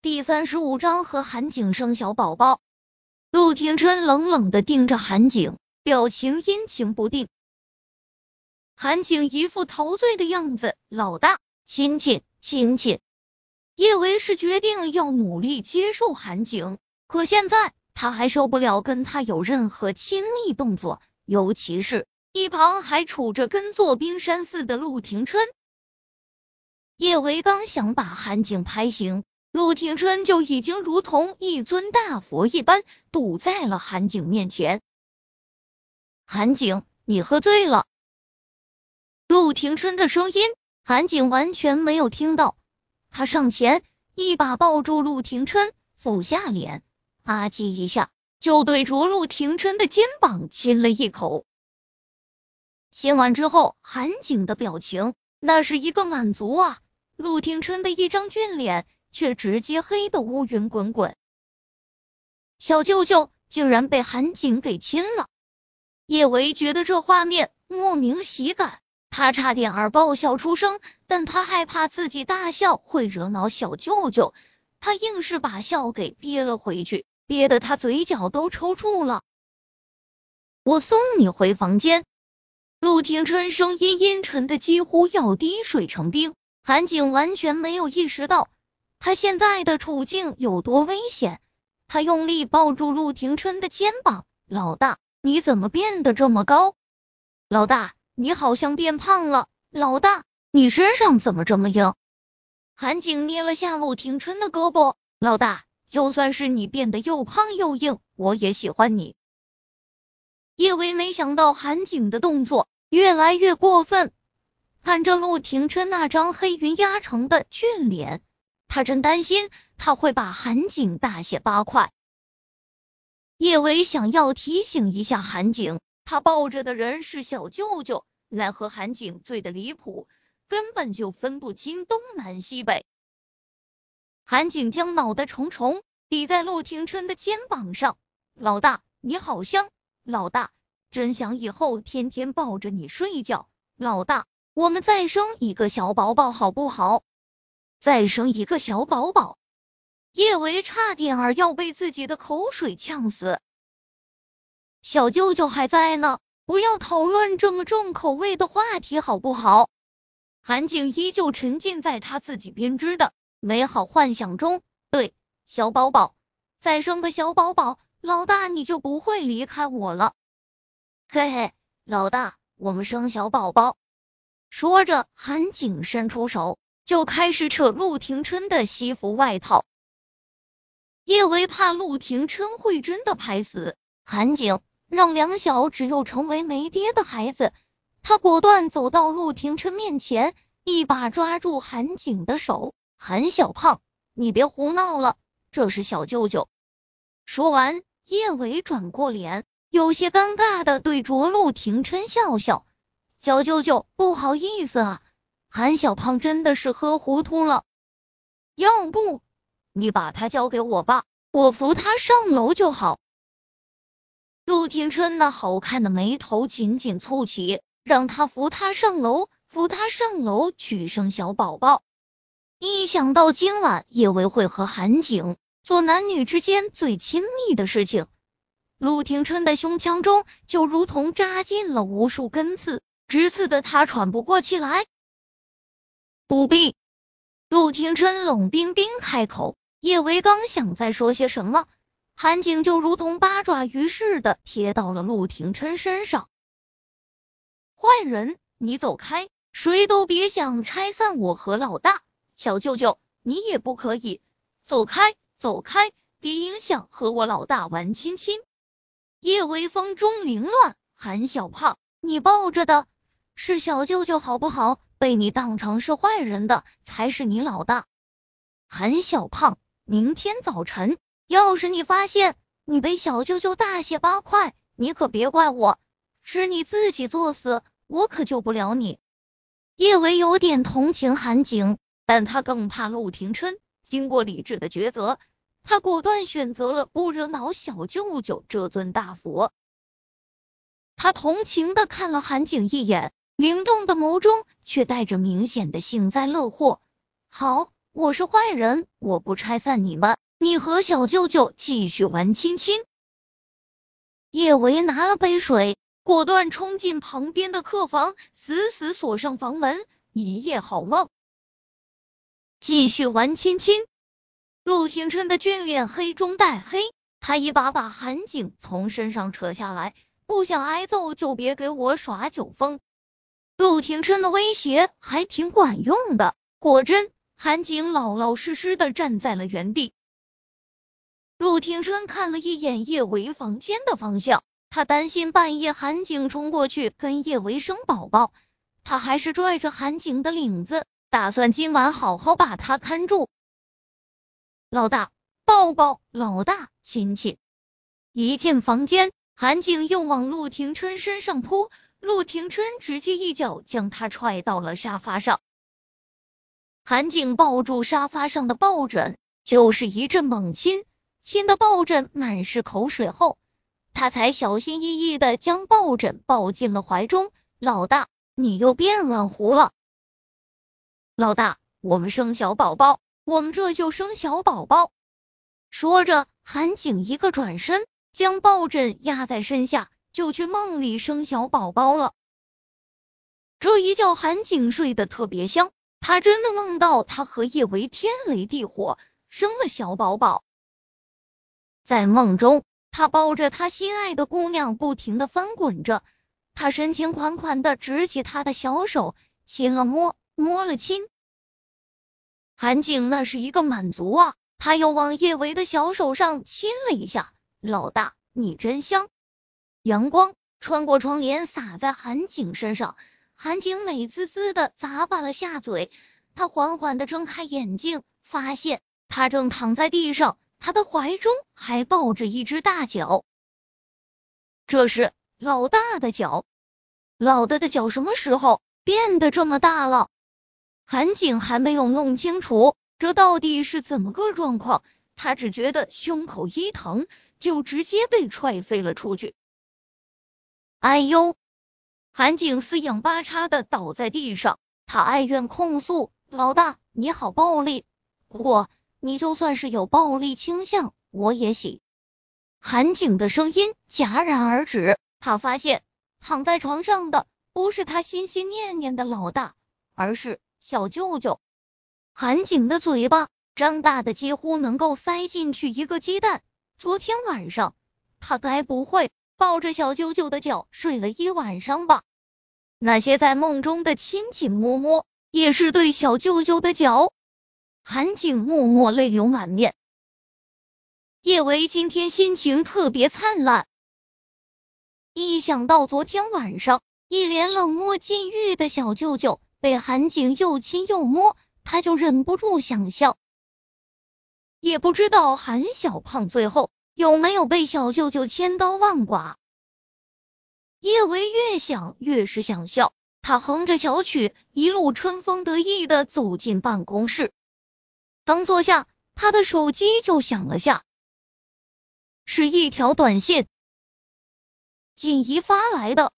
第三十五章和韩景生小宝宝。陆廷琛冷冷的盯着韩景，表情阴晴不定。韩景一副陶醉的样子，老大，亲亲亲亲。叶维是决定要努力接受韩景，可现在他还受不了跟他有任何亲密动作，尤其是一旁还杵着跟座冰山似的陆廷琛。叶维刚想把韩景拍醒。陆廷琛就已经如同一尊大佛一般堵在了韩景面前。韩景，你喝醉了。陆廷琛的声音，韩景完全没有听到。他上前一把抱住陆廷琛，俯下脸，吧唧一下就对着陆廷琛的肩膀亲了一口。亲完之后，韩景的表情那是一个满足啊！陆廷琛的一张俊脸。却直接黑的乌云滚滚，小舅舅竟然被韩景给亲了。叶维觉得这画面莫名喜感，他差点儿爆笑出声，但他害怕自己大笑会惹恼小舅舅，他硬是把笑给憋了回去，憋得他嘴角都抽搐了。我送你回房间。陆廷琛声音阴沉的几乎要滴水成冰，韩景完全没有意识到。他现在的处境有多危险？他用力抱住陆廷琛的肩膀，老大，你怎么变得这么高？老大，你好像变胖了。老大，你身上怎么这么硬？韩景捏了下陆廷琛的胳膊，老大，就算是你变得又胖又硬，我也喜欢你。叶维没想到韩景的动作越来越过分，看着陆廷琛那张黑云压城的俊脸。他真担心他会把韩景大卸八块。叶维想要提醒一下韩景，他抱着的人是小舅舅，奈何韩景醉的离谱，根本就分不清东南西北。韩景将脑袋重重抵在陆廷琛的肩膀上，老大你好香，老大真想以后天天抱着你睡觉，老大我们再生一个小宝宝好不好？再生一个小宝宝，叶维差点儿要被自己的口水呛死。小舅舅还在呢，不要讨论这么重口味的话题好不好？韩景依旧沉浸在他自己编织的美好幻想中。对，小宝宝，再生个小宝宝，老大你就不会离开我了。嘿嘿，老大，我们生小宝宝。说着，韩景伸出手。就开始扯陆廷琛的西服外套，叶维怕陆廷琛会真的拍死韩景，让梁小只有成为没爹的孩子。他果断走到陆廷琛面前，一把抓住韩景的手：“韩小胖，你别胡闹了，这是小舅舅。”说完，叶维转过脸，有些尴尬的对着陆廷琛笑笑：“小舅舅，不好意思啊。”韩小胖真的是喝糊涂了，要不你把他交给我吧，我扶他上楼就好。陆廷琛那好看的眉头紧紧蹙起，让他扶他上楼，扶他上楼去生小宝宝。一想到今晚叶维会和韩景做男女之间最亲密的事情，陆廷琛的胸腔中就如同扎进了无数根刺，直刺的他喘不过气来。不必，陆廷琛冷冰冰开口。叶维刚想再说些什么，韩景就如同八爪鱼似的贴到了陆廷琛身上。坏人，你走开！谁都别想拆散我和老大。小舅舅，你也不可以走开，走开！别影响和我老大玩亲亲。叶微风中凌乱，韩小胖，你抱着的是小舅舅好不好？被你当成是坏人的才是你老大，韩小胖。明天早晨，要是你发现你被小舅舅大卸八块，你可别怪我，是你自己作死，我可救不了你。叶维有点同情韩景，但他更怕陆廷琛。经过理智的抉择，他果断选择了不惹恼小舅舅这尊大佛。他同情的看了韩景一眼。灵动的眸中却带着明显的幸灾乐祸。好，我是坏人，我不拆散你们，你和小舅舅继续玩亲亲。叶维拿了杯水，果断冲进旁边的客房，死死锁上房门。一夜好梦，继续玩亲亲。陆廷琛的俊脸黑中带黑，他一把把韩景从身上扯下来，不想挨揍就别给我耍酒疯。陆廷琛的威胁还挺管用的，果真，韩景老老实实的站在了原地。陆廷琛看了一眼叶维房间的方向，他担心半夜韩景冲过去跟叶维生宝宝，他还是拽着韩景的领子，打算今晚好好把他看住。老大，抱抱！老大，亲亲！一进房间，韩景又往陆廷琛身上扑，陆廷琛直接一脚将他踹到了沙发上。韩景抱住沙发上的抱枕，就是一阵猛亲，亲的抱枕满是口水后，他才小心翼翼的将抱枕抱进了怀中。老大，你又变软糊了。老大，我们生小宝宝。我们这就生小宝宝。说着，韩景一个转身，将抱枕压在身下，就去梦里生小宝宝了。这一觉，韩景睡得特别香，他真的梦到他和叶维天雷地火，生了小宝宝。在梦中，他抱着他心爱的姑娘，不停的翻滚着。他深情款款的执起她的小手，亲了摸，摸了亲。韩景那是一个满足啊！他又往叶维的小手上亲了一下。老大，你真香！阳光穿过窗帘洒在韩景身上，韩景美滋滋的咂巴了下嘴。他缓缓的睁开眼睛，发现他正躺在地上，他的怀中还抱着一只大脚。这是老大的脚，老大的脚什么时候变得这么大了？韩景还没有弄清楚这到底是怎么个状况，他只觉得胸口一疼，就直接被踹飞了出去。哎呦！韩景四仰八叉的倒在地上，他哀怨控诉：“老大，你好暴力！不过你就算是有暴力倾向，我也喜。”韩景的声音戛然而止，他发现躺在床上的不是他心心念念的老大，而是。小舅舅，韩景的嘴巴张大的几乎能够塞进去一个鸡蛋。昨天晚上，他该不会抱着小舅舅的脚睡了一晚上吧？那些在梦中的亲亲摸摸，也是对小舅舅的脚。韩景默默泪流满面。叶维今天心情特别灿烂，一想到昨天晚上一脸冷漠禁欲的小舅舅。被韩景又亲又摸，他就忍不住想笑。也不知道韩小胖最后有没有被小舅舅千刀万剐。叶维越想越是想笑，他哼着小曲，一路春风得意的走进办公室。刚坐下，他的手机就响了下，是一条短信，锦怡发来的。